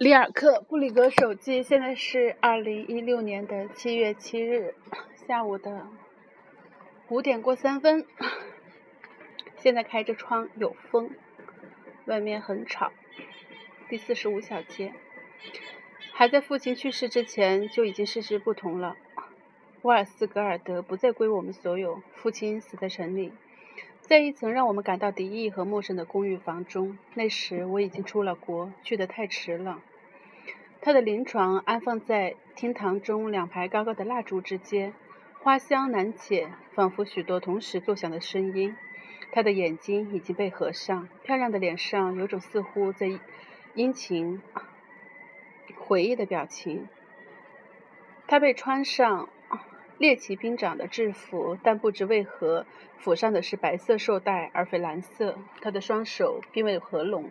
里尔克布里格手机，现在是二零一六年的七月七日下午的五点过三分。现在开着窗，有风，外面很吵。第四十五小节，还在父亲去世之前就已经事事不同了。沃尔斯格尔德不再归我们所有，父亲死在城里。在一层让我们感到敌意和陌生的公寓房中，那时我已经出了国，去得太迟了。他的临床安放在厅堂中两排高高的蜡烛之间，花香难解，仿佛许多同时作响的声音。他的眼睛已经被合上，漂亮的脸上有种似乎在殷勤回忆的表情。他被穿上。猎奇兵长的制服，但不知为何府上的是白色绶带而非蓝色。他的双手并未合拢，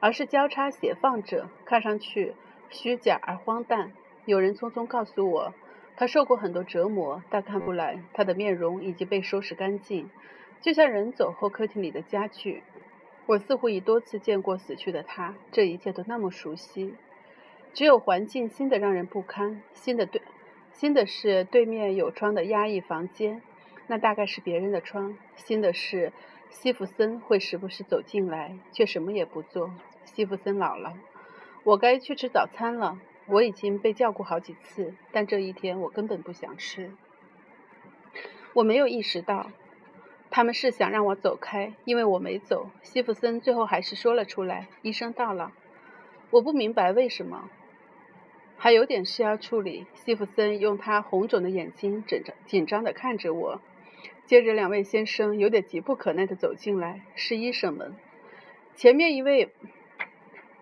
而是交叉斜放着，看上去虚假而荒诞。有人匆匆告诉我，他受过很多折磨，但看不来他的面容已经被收拾干净，就像人走后客厅里的家具。我似乎已多次见过死去的他，这一切都那么熟悉。只有环境新的让人不堪，新的对。新的是对面有窗的压抑房间，那大概是别人的窗。新的是西弗森会时不时走进来，却什么也不做。西弗森老了，我该去吃早餐了。我已经被叫过好几次，但这一天我根本不想吃。我没有意识到，他们是想让我走开，因为我没走。西弗森最后还是说了出来：“医生到了。”我不明白为什么。还有点事要处理。西弗森用他红肿的眼睛紧张紧张地看着我。接着，两位先生有点急不可耐地走进来，是医生们。前面一位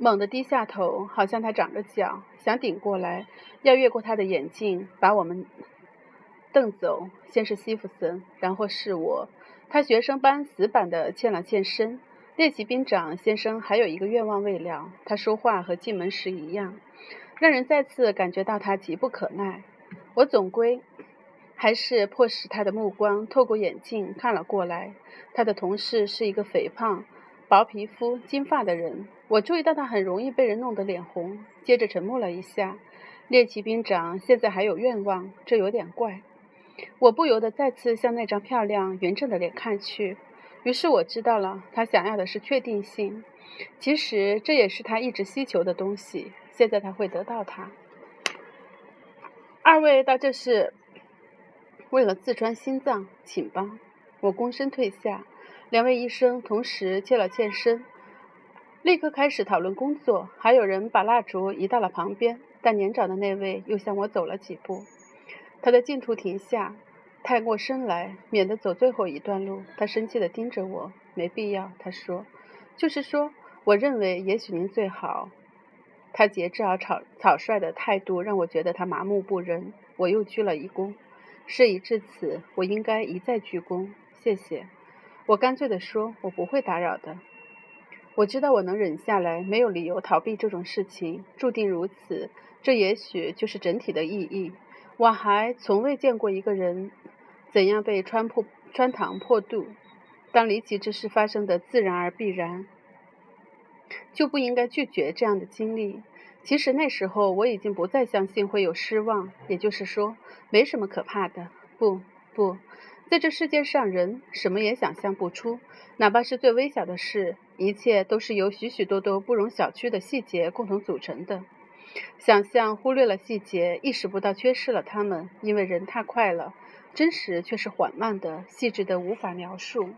猛地低下头，好像他长着脚，想顶过来，要越过他的眼镜把我们瞪走。先是西弗森，然后是我。他学生般死板地欠了欠身。列奇兵长先生还有一个愿望未了。他说话和进门时一样。让人再次感觉到他急不可耐。我总归还是迫使他的目光透过眼镜看了过来。他的同事是一个肥胖、薄皮肤、金发的人。我注意到他很容易被人弄得脸红。接着沉默了一下。猎奇兵长现在还有愿望，这有点怪。我不由得再次向那张漂亮圆正的脸看去。于是我知道了，他想要的是确定性。其实这也是他一直希求的东西。现在他会得到它。二位到这是为了自穿心脏，请吧。我躬身退下，两位医生同时欠了欠身，立刻开始讨论工作。还有人把蜡烛移到了旁边，但年长的那位又向我走了几步。他在近处停下，探过身来，免得走最后一段路。他生气地盯着我，没必要。他说：“就是说，我认为也许您最好。”他节制而草草率的态度让我觉得他麻木不仁。我又鞠了一躬。事已至此，我应该一再鞠躬。谢谢。我干脆地说：“我不会打扰的。”我知道我能忍下来，没有理由逃避这种事情，注定如此。这也许就是整体的意义。我还从未见过一个人怎样被穿破穿膛破肚。当离奇之事发生的自然而必然。就不应该拒绝这样的经历。其实那时候我已经不再相信会有失望，也就是说，没什么可怕的。不，不，在这世界上，人什么也想象不出，哪怕是最微小的事，一切都是由许许多多不容小觑的细节共同组成的。想象忽略了细节，意识不到缺失了它们，因为人太快了，真实却是缓慢的、细致的，无法描述。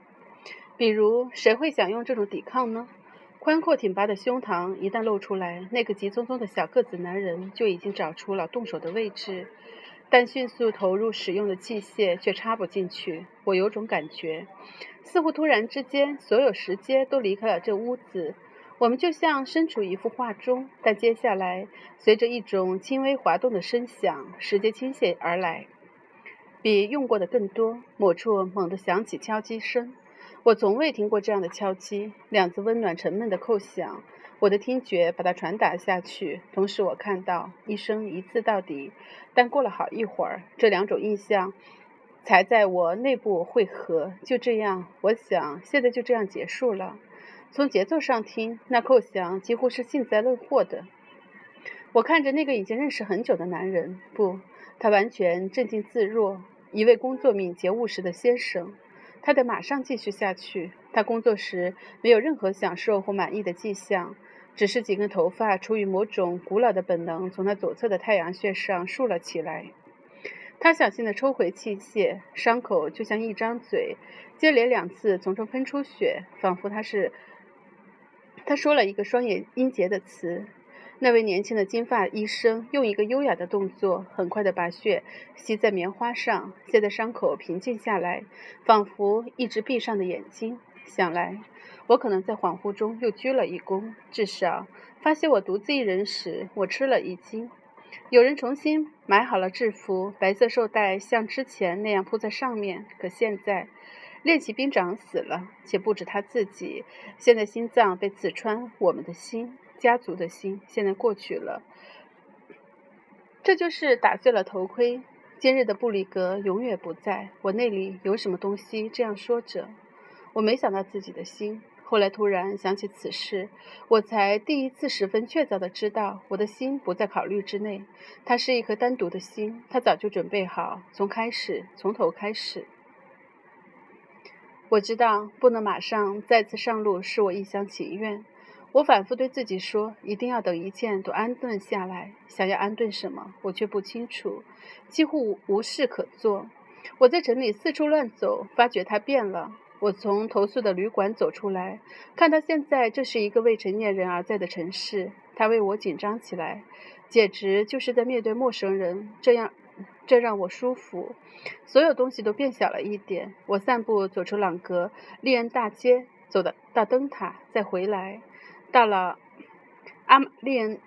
比如，谁会想用这种抵抗呢？宽阔挺拔的胸膛一旦露出来，那个急匆匆的小个子男人就已经找出了动手的位置，但迅速投入使用的器械却插不进去。我有种感觉，似乎突然之间，所有时间都离开了这屋子，我们就像身处一幅画中。但接下来，随着一种轻微滑动的声响，时间倾泻而来，比用过的更多。某处猛地响起敲击声。我从未听过这样的敲击，两次温暖沉闷的叩响，我的听觉把它传达下去。同时，我看到一声一次到底。但过了好一会儿，这两种印象才在我内部汇合。就这样，我想现在就这样结束了。从节奏上听，那扣响几乎是幸灾乐祸的。我看着那个已经认识很久的男人，不，他完全镇静自若，一位工作敏捷务实的先生。他得马上继续下去。他工作时没有任何享受或满意的迹象，只是几根头发出于某种古老的本能，从他左侧的太阳穴上竖了起来。他小心地抽回器械，伤口就像一张嘴，接连两次从中喷出血，仿佛他是他说了一个双眼音节的词。那位年轻的金发医生用一个优雅的动作，很快地把血吸在棉花上。现在伤口平静下来，仿佛一直闭上的眼睛。想来，我可能在恍惚中又鞠了一躬。至少，发现我独自一人时，我吃了一惊。有人重新买好了制服，白色绶带像之前那样铺在上面。可现在，练习兵长死了，且不止他自己。现在心脏被刺穿，我们的心。家族的心现在过去了，这就是打碎了头盔。今日的布里格永远不在。我那里有什么东西这样说着？我没想到自己的心。后来突然想起此事，我才第一次十分确凿的知道，我的心不在考虑之内。它是一颗单独的心，它早就准备好，从开始，从头开始。我知道不能马上再次上路，是我一厢情愿。我反复对自己说：“一定要等一切都安顿下来。”想要安顿什么，我却不清楚，几乎无事可做。我在城里四处乱走，发觉它变了。我从投诉的旅馆走出来，看到现在这是一个未成年人而在的城市，他为我紧张起来，简直就是在面对陌生人。这样，这让我舒服。所有东西都变小了一点。我散步走出朗格利恩大街，走到到灯塔，再回来。到了阿利恩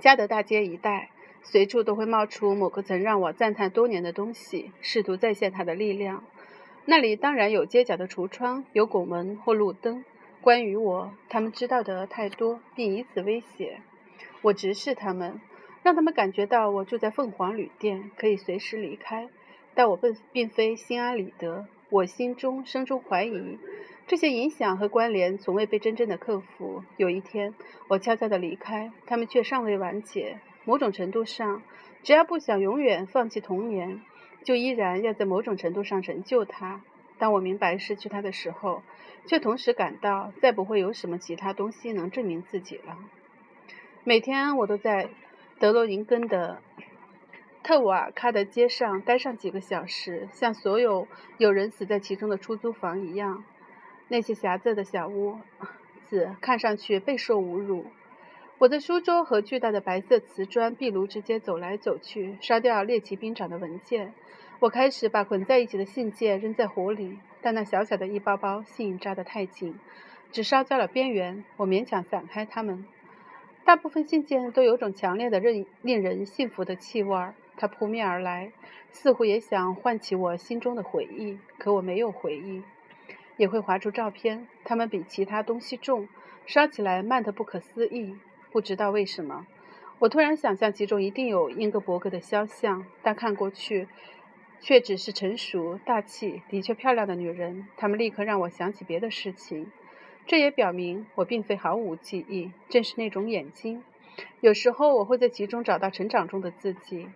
加德大街一带，随处都会冒出某个曾让我赞叹多年的东西，试图再现它的力量。那里当然有街角的橱窗，有拱门或路灯。关于我，他们知道的太多，并以此威胁我。直视他们，让他们感觉到我住在凤凰旅店，可以随时离开。但我并并非心安理得，我心中生出怀疑。这些影响和关联从未被真正的克服。有一天，我悄悄地离开，他们却尚未完结。某种程度上，只要不想永远放弃童年，就依然要在某种程度上拯救他。当我明白失去他的时候，却同时感到再不会有什么其他东西能证明自己了。每天，我都在德罗宁根的特瓦卡的街上待上几个小时，像所有有人死在其中的出租房一样。那些狭窄的小屋 子看上去备受侮辱。我在书桌和巨大的白色瓷砖壁炉之间走来走去，烧掉猎奇兵长的文件。我开始把捆在一起的信件扔在火里，但那小小的一包包信扎得太紧，只烧焦了边缘。我勉强散开它们。大部分信件都有种强烈的、令令人信服的气味儿，它扑面而来，似乎也想唤起我心中的回忆。可我没有回忆。也会划出照片，它们比其他东西重，烧起来慢得不可思议。不知道为什么，我突然想象其中一定有英格伯格的肖像，但看过去，却只是成熟、大气、的确漂亮的女人。她们立刻让我想起别的事情，这也表明我并非毫无记忆。正是那种眼睛，有时候我会在其中找到成长中的自己。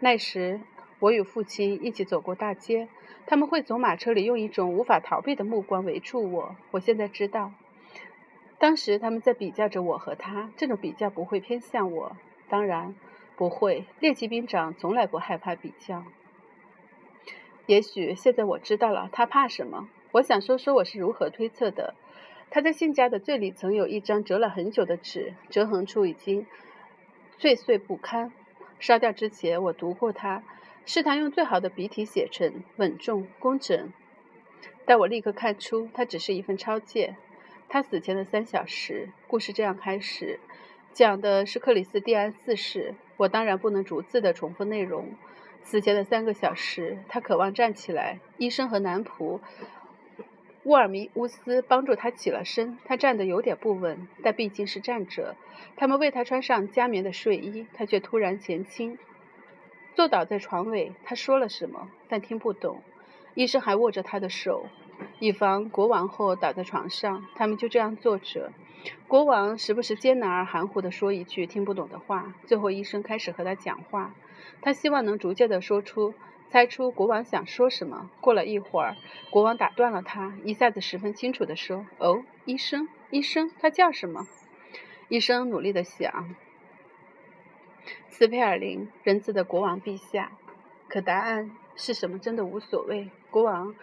那时，我与父亲一起走过大街。他们会从马车里用一种无法逃避的目光围住我。我现在知道，当时他们在比较着我和他。这种比较不会偏向我，当然不会。猎奇兵长从来不害怕比较。也许现在我知道了他怕什么。我想说说我是如何推测的。他在信夹的最里层有一张折了很久的纸，折痕处已经碎碎不堪。烧掉之前，我读过它。是他用最好的笔体写成，稳重工整。但我立刻看出，它只是一份抄件。他死前的三小时，故事这样开始，讲的是克里斯蒂安四世。我当然不能逐字的重复内容。死前的三个小时，他渴望站起来。医生和男仆沃尔米乌斯帮助他起了身。他站得有点不稳，但毕竟是站着。他们为他穿上加棉的睡衣，他却突然前倾。坐倒在床尾，他说了什么，但听不懂。医生还握着他的手，以防国王后倒在床上。他们就这样坐着。国王时不时艰难而含糊地说一句听不懂的话。最后，医生开始和他讲话。他希望能逐渐地说出、猜出国王想说什么。过了一会儿，国王打断了他，一下子十分清楚地说：“哦，医生，医生，他叫什么？”医生努力地想：“斯佩尔林，仁慈的国王陛下。”可答案是什么，真的无所谓。国王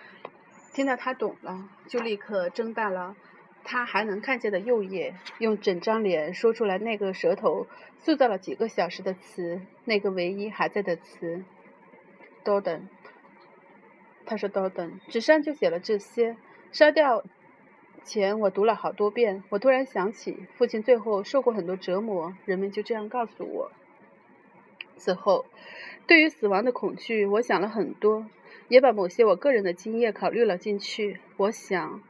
听到他懂了，就立刻睁大了他还能看见的右眼，用整张脸说出来那个舌头塑造了几个小时的词，那个唯一还在的词。多等，他说多等，纸上就写了这些。烧掉前我读了好多遍。我突然想起，父亲最后受过很多折磨，人们就这样告诉我。此后。对于死亡的恐惧，我想了很多，也把某些我个人的经验考虑了进去。我想，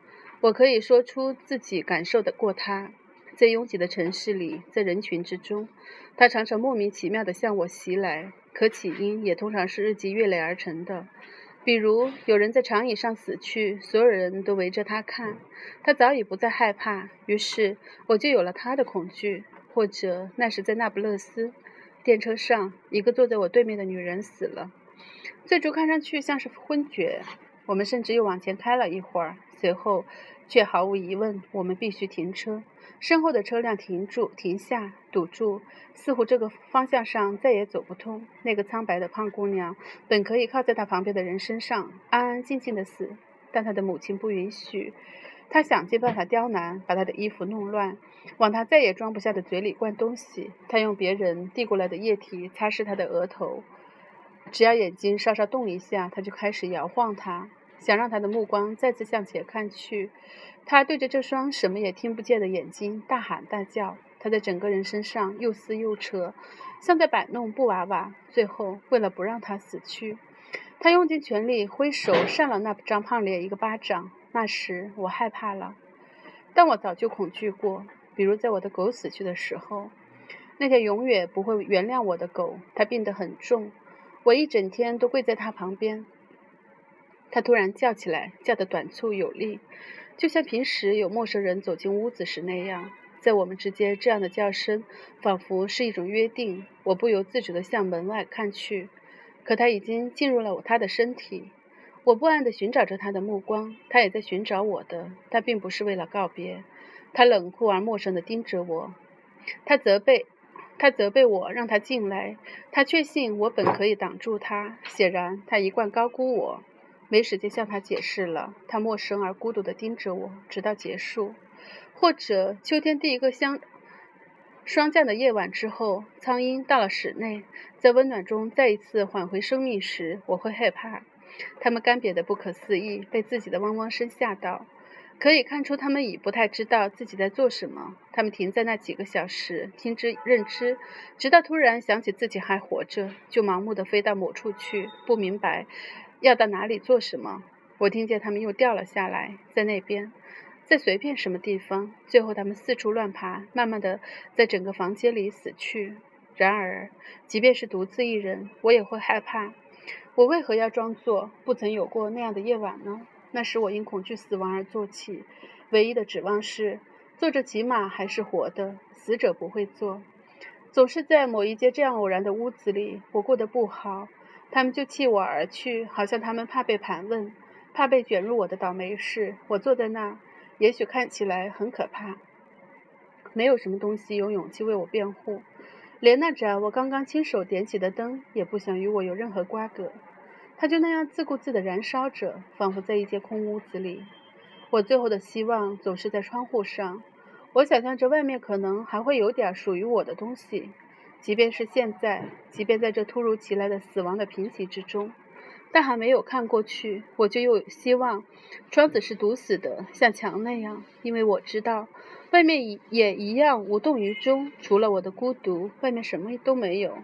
我可以说出自己感受的过它。在拥挤的城市里，在人群之中，它常常莫名其妙地向我袭来，可起因也通常是日积月累而成的。比如，有人在长椅上死去，所有人都围着他看，他早已不再害怕，于是我就有了他的恐惧。或者，那时在那不勒斯。电车上，一个坐在我对面的女人死了。最初看上去像是昏厥。我们甚至又往前开了一会儿，随后却毫无疑问，我们必须停车。身后的车辆停住、停下、堵住，似乎这个方向上再也走不通。那个苍白的胖姑娘本可以靠在她旁边的人身上安安静静的死，但她的母亲不允许。他想尽办法刁难，把她的衣服弄乱，往她再也装不下的嘴里灌东西。他用别人递过来的液体擦拭她的额头，只要眼睛稍稍动一下，他就开始摇晃它，想让他的目光再次向前看去。他对着这双什么也听不见的眼睛大喊大叫。他在整个人身上又撕又扯，像在摆弄布娃娃。最后，为了不让他死去，他用尽全力挥手扇了那张胖脸一个巴掌。那时我害怕了，但我早就恐惧过。比如在我的狗死去的时候，那条永远不会原谅我的狗，它病得很重，我一整天都跪在它旁边。它突然叫起来，叫得短促有力，就像平时有陌生人走进屋子时那样。在我们之间，这样的叫声仿佛是一种约定。我不由自主地向门外看去，可它已经进入了它的身体。我不安地寻找着他的目光，他也在寻找我的。他并不是为了告别，他冷酷而陌生地盯着我。他责备，他责备我让他进来。他确信我本可以挡住他。显然，他一贯高估我，没时间向他解释了。他陌生而孤独地盯着我，直到结束。或者，秋天第一个相霜降的夜晚之后，苍鹰到了室内，在温暖中再一次缓回生命时，我会害怕。他们干瘪的不可思议，被自己的汪汪声吓到。可以看出，他们已不太知道自己在做什么。他们停在那几个小时，听之任之，直到突然想起自己还活着，就盲目的飞到某处去，不明白要到哪里做什么。我听见他们又掉了下来，在那边，在随便什么地方。最后，他们四处乱爬，慢慢的在整个房间里死去。然而，即便是独自一人，我也会害怕。我为何要装作不曾有过那样的夜晚呢？那时我因恐惧死亡而坐起，唯一的指望是坐着骑马还是活的。死者不会坐。总是在某一间这样偶然的屋子里，我过得不好，他们就弃我而去，好像他们怕被盘问，怕被卷入我的倒霉事。我坐在那，也许看起来很可怕，没有什么东西有勇气为我辩护。连那盏我刚刚亲手点起的灯也不想与我有任何瓜葛，它就那样自顾自地燃烧着，仿佛在一间空屋子里。我最后的希望总是在窗户上，我想象着外面可能还会有点属于我的东西，即便是现在，即便在这突如其来的死亡的平息之中，但还没有看过去，我就又有希望窗子是堵死的，像墙那样，因为我知道。外面也一样无动于衷，除了我的孤独，外面什么都没有。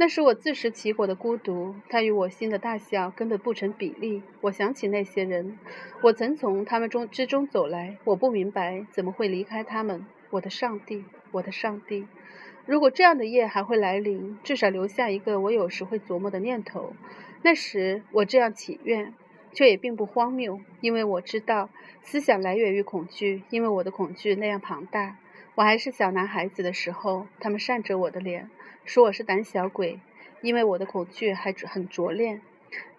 那是我自食其果的孤独，它与我心的大小根本不成比例。我想起那些人，我曾从他们中之中走来，我不明白怎么会离开他们。我的上帝，我的上帝！如果这样的夜还会来临，至少留下一个我有时会琢磨的念头。那时我这样祈愿。却也并不荒谬，因为我知道思想来源于恐惧，因为我的恐惧那样庞大。我还是小男孩子的时候，他们扇着我的脸，说我是胆小鬼，因为我的恐惧还很拙劣。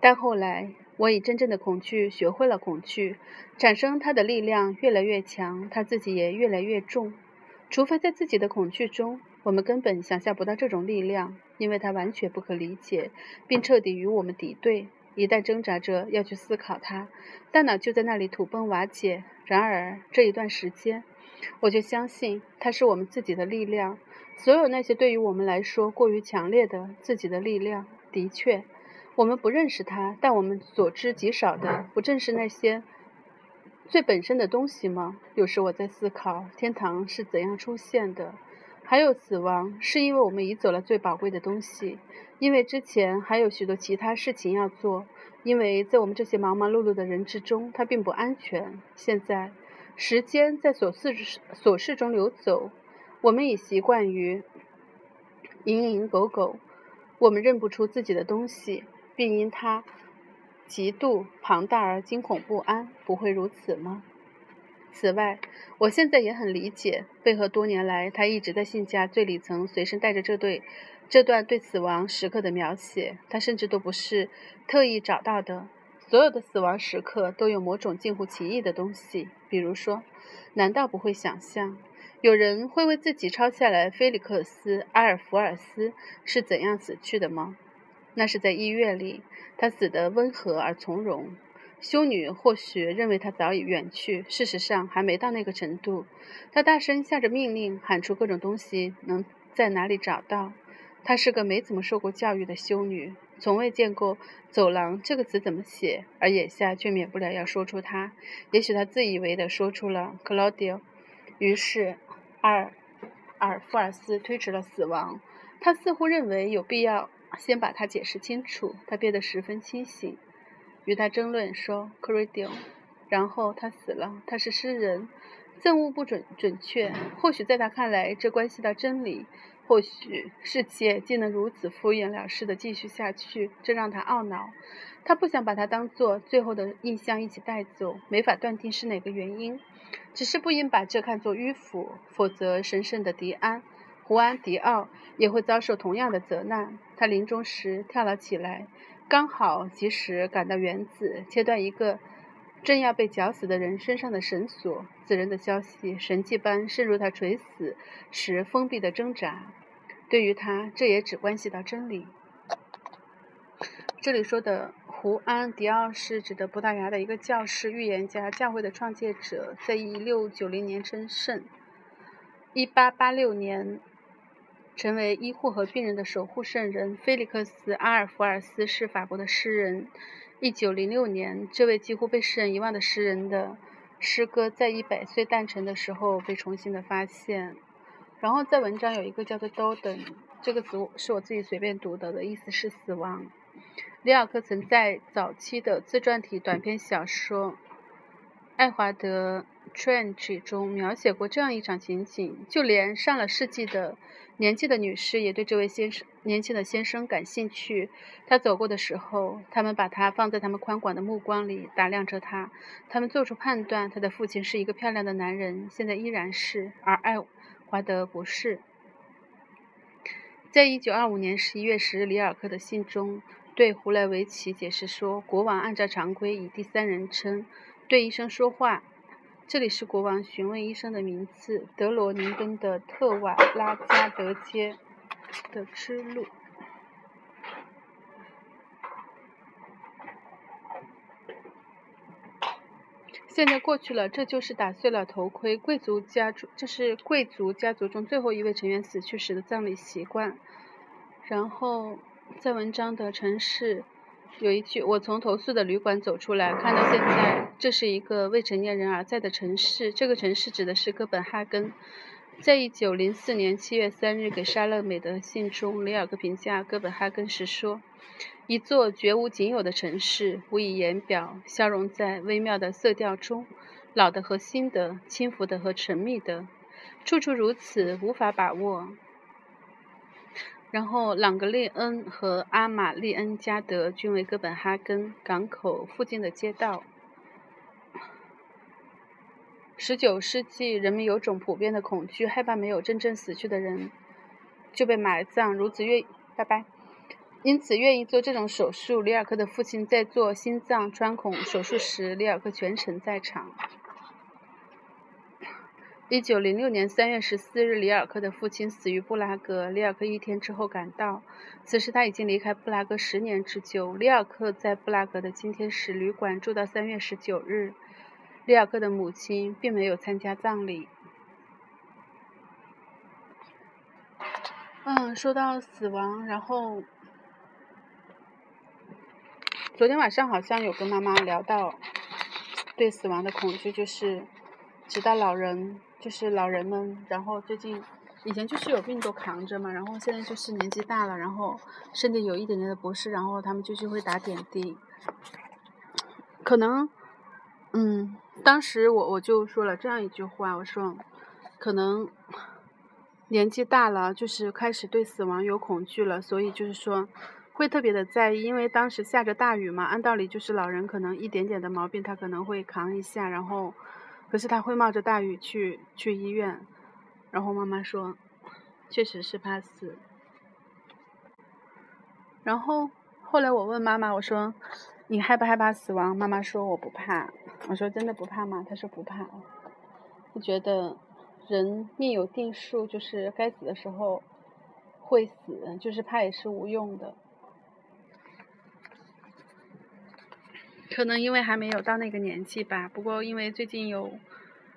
但后来，我以真正的恐惧学会了恐惧，产生它的力量越来越强，它自己也越来越重。除非在自己的恐惧中，我们根本想象不到这种力量，因为它完全不可理解，并彻底与我们敌对。一旦挣扎着要去思考它，大脑就在那里土崩瓦解。然而这一段时间，我就相信它是我们自己的力量。所有那些对于我们来说过于强烈的自己的力量，的确，我们不认识它，但我们所知极少的，不正是那些？最本身的东西吗？有时我在思考，天堂是怎样出现的？还有死亡，是因为我们移走了最宝贵的东西，因为之前还有许多其他事情要做，因为在我们这些忙忙碌碌的人之中，它并不安全。现在，时间在琐事琐事中流走，我们已习惯于蝇营狗苟，我们认不出自己的东西，并因它。极度庞大而惊恐不安，不会如此吗？此外，我现在也很理解贝赫多年来他一直在信家最里层随身带着这对这段对死亡时刻的描写，他甚至都不是特意找到的。所有的死亡时刻都有某种近乎奇异的东西，比如说，难道不会想象有人会为自己抄下来菲利克斯·阿尔弗尔斯是怎样死去的吗？那是在医院里，他死得温和而从容。修女或许认为他早已远去，事实上还没到那个程度。他大声下着命令，喊出各种东西能在哪里找到。她是个没怎么受过教育的修女，从未见过“走廊”这个词怎么写，而眼下却免不了要说出它。也许他自以为的说出了 “Claudio”。于是，阿尔阿尔夫尔斯推迟了死亡。他似乎认为有必要。先把它解释清楚。他变得十分清醒，与他争论说 c r i d i o 然后他死了。他是诗人，憎恶不准准确。或许在他看来，这关系到真理。或许世界竟能如此敷衍了事地继续下去，这让他懊恼。他不想把它当做最后的印象一起带走，没法断定是哪个原因。只是不应把这看作迂腐，否则神圣的迪安。胡安·迪奥也会遭受同样的责难。他临终时跳了起来，刚好及时赶到园子，切断一个正要被绞死的人身上的绳索。此人的消息神迹般渗入他垂死时封闭的挣扎。对于他，这也只关系到真理。这里说的胡安·迪奥是指的葡萄牙的一个教士、预言家、教会的创建者，在一六九零年称圣，一八八六年。成为医护和病人的守护圣人，菲利克斯·阿尔弗尔斯是法国的诗人。一九零六年，这位几乎被世人遗忘的诗人的诗歌，在一百岁诞辰的时候被重新的发现。然后在文章有一个叫做 “Doden” 这个词，是我自己随便读的，的意思是死亡。里尔克曾在早期的自传体短篇小说《爱华德》。Trench 中描写过这样一场情景：就连上了世纪的年纪的女士也对这位先生年轻的先生感兴趣。他走过的时候，他们把他放在他们宽广的目光里打量着他。他们做出判断：他的父亲是一个漂亮的男人，现在依然是，而爱华德不是。在一九二五年十一月十日，里尔克的信中对胡莱维奇解释说：“国王按照常规以第三人称对医生说话。”这里是国王询问医生的名字：德罗宁根的特瓦拉加德街的支路。现在过去了，这就是打碎了头盔。贵族家族，这是贵族家族中最后一位成员死去时的葬礼习惯。然后，在文章的城市。有一句，我从投诉的旅馆走出来，看到现在这是一个未成年人而在的城市。这个城市指的是哥本哈根。在一九零四年七月三日给莎乐美的信中，里尔克评价哥本哈根时说：“一座绝无仅有的城市，无以言表，消融在微妙的色调中，老的和新的，轻浮的和沉密的，处处如此，无法把握。”然后朗格列恩和阿玛利恩加德均为哥本哈根港口附近的街道。十九世纪，人们有种普遍的恐惧，害怕没有真正死去的人就被埋葬，如此愿拜拜，因此愿意做这种手术。里尔克的父亲在做心脏穿孔手术时，里尔克全程在场。一九零六年三月十四日，里尔克的父亲死于布拉格。里尔克一天之后赶到，此时他已经离开布拉格十年之久。里尔克在布拉格的今天使旅馆住到三月十九日。里尔克的母亲并没有参加葬礼。嗯，说到死亡，然后昨天晚上好像有跟妈妈聊到对死亡的恐惧，就是直到老人，就是老人们，然后最近以前就是有病都扛着嘛，然后现在就是年纪大了，然后身体有一点点的不适，然后他们就是会打点滴，可能，嗯。当时我我就说了这样一句话，我说，可能年纪大了，就是开始对死亡有恐惧了，所以就是说会特别的在意，因为当时下着大雨嘛，按道理就是老人可能一点点的毛病他可能会扛一下，然后可是他会冒着大雨去去医院，然后妈妈说，确实是怕死，然后后来我问妈妈，我说。你害不害怕死亡？妈妈说我不怕。我说真的不怕吗？她说不怕。她觉得人命有定数，就是该死的时候会死，就是怕也是无用的。可能因为还没有到那个年纪吧。不过因为最近有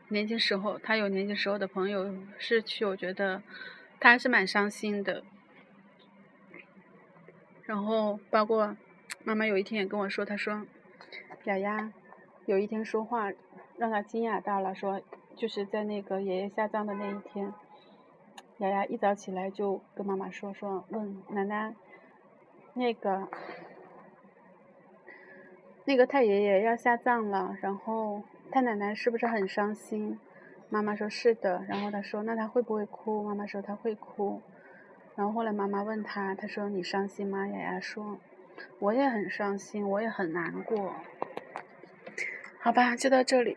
年轻时候，他有年轻时候的朋友逝去，我觉得他还是蛮伤心的。然后包括。妈妈有一天也跟我说，她说：“雅雅有一天说话让她惊讶到了，说就是在那个爷爷下葬的那一天，雅雅一早起来就跟妈妈说说，问奶奶那个那个太爷爷要下葬了，然后太奶奶是不是很伤心？妈妈说是的，然后她说那她会不会哭？妈妈说她会哭，然后后来妈妈问她，她说你伤心吗？雅雅说。我也很伤心，我也很难过。好吧，就到这里。